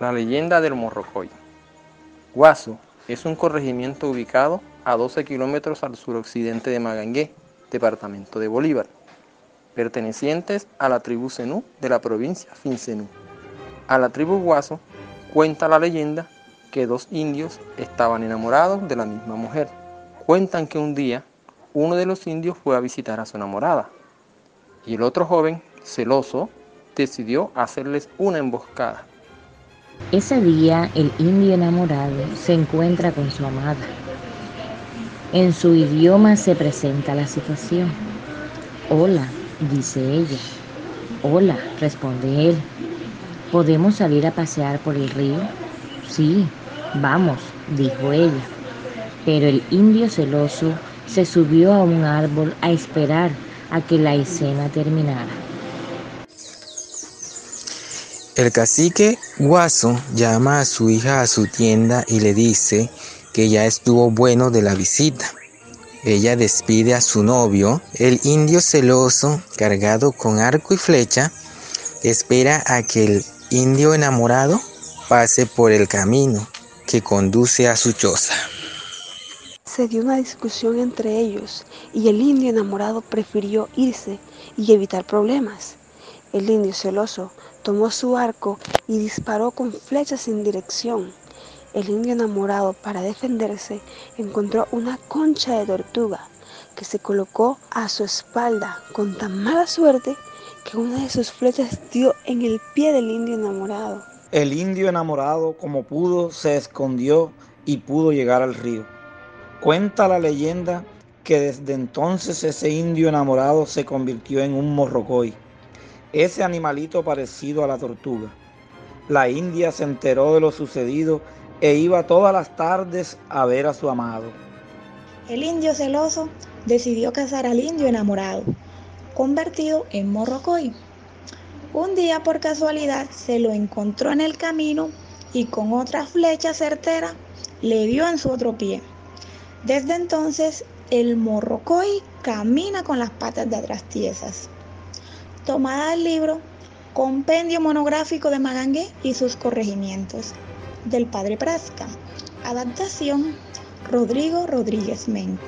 La leyenda del Morrocoy. Guaso es un corregimiento ubicado a 12 kilómetros al suroccidente de Magangué, departamento de Bolívar, pertenecientes a la tribu Zenú de la provincia Fincenú. A la tribu Guaso cuenta la leyenda que dos indios estaban enamorados de la misma mujer. Cuentan que un día uno de los indios fue a visitar a su enamorada y el otro joven, celoso, decidió hacerles una emboscada. Ese día el indio enamorado se encuentra con su amada. En su idioma se presenta la situación. Hola, dice ella. Hola, responde él. ¿Podemos salir a pasear por el río? Sí, vamos, dijo ella. Pero el indio celoso se subió a un árbol a esperar a que la escena terminara. El cacique Guaso llama a su hija a su tienda y le dice que ya estuvo bueno de la visita. Ella despide a su novio, el indio celoso, cargado con arco y flecha, espera a que el indio enamorado pase por el camino que conduce a su choza. Se dio una discusión entre ellos y el indio enamorado prefirió irse y evitar problemas. El indio celoso tomó su arco y disparó con flechas sin dirección. El indio enamorado, para defenderse, encontró una concha de tortuga que se colocó a su espalda con tan mala suerte que una de sus flechas dio en el pie del indio enamorado. El indio enamorado, como pudo, se escondió y pudo llegar al río. Cuenta la leyenda que desde entonces ese indio enamorado se convirtió en un morrocoy ese animalito parecido a la tortuga. La india se enteró de lo sucedido e iba todas las tardes a ver a su amado. El indio celoso decidió cazar al indio enamorado, convertido en morrocoy. Un día por casualidad se lo encontró en el camino y con otra flecha certera le dio en su otro pie. Desde entonces el morrocoy camina con las patas de atrás tiesas tomada del libro Compendio Monográfico de Magangue y sus corregimientos, del padre Prasca. Adaptación Rodrigo Rodríguez Menco.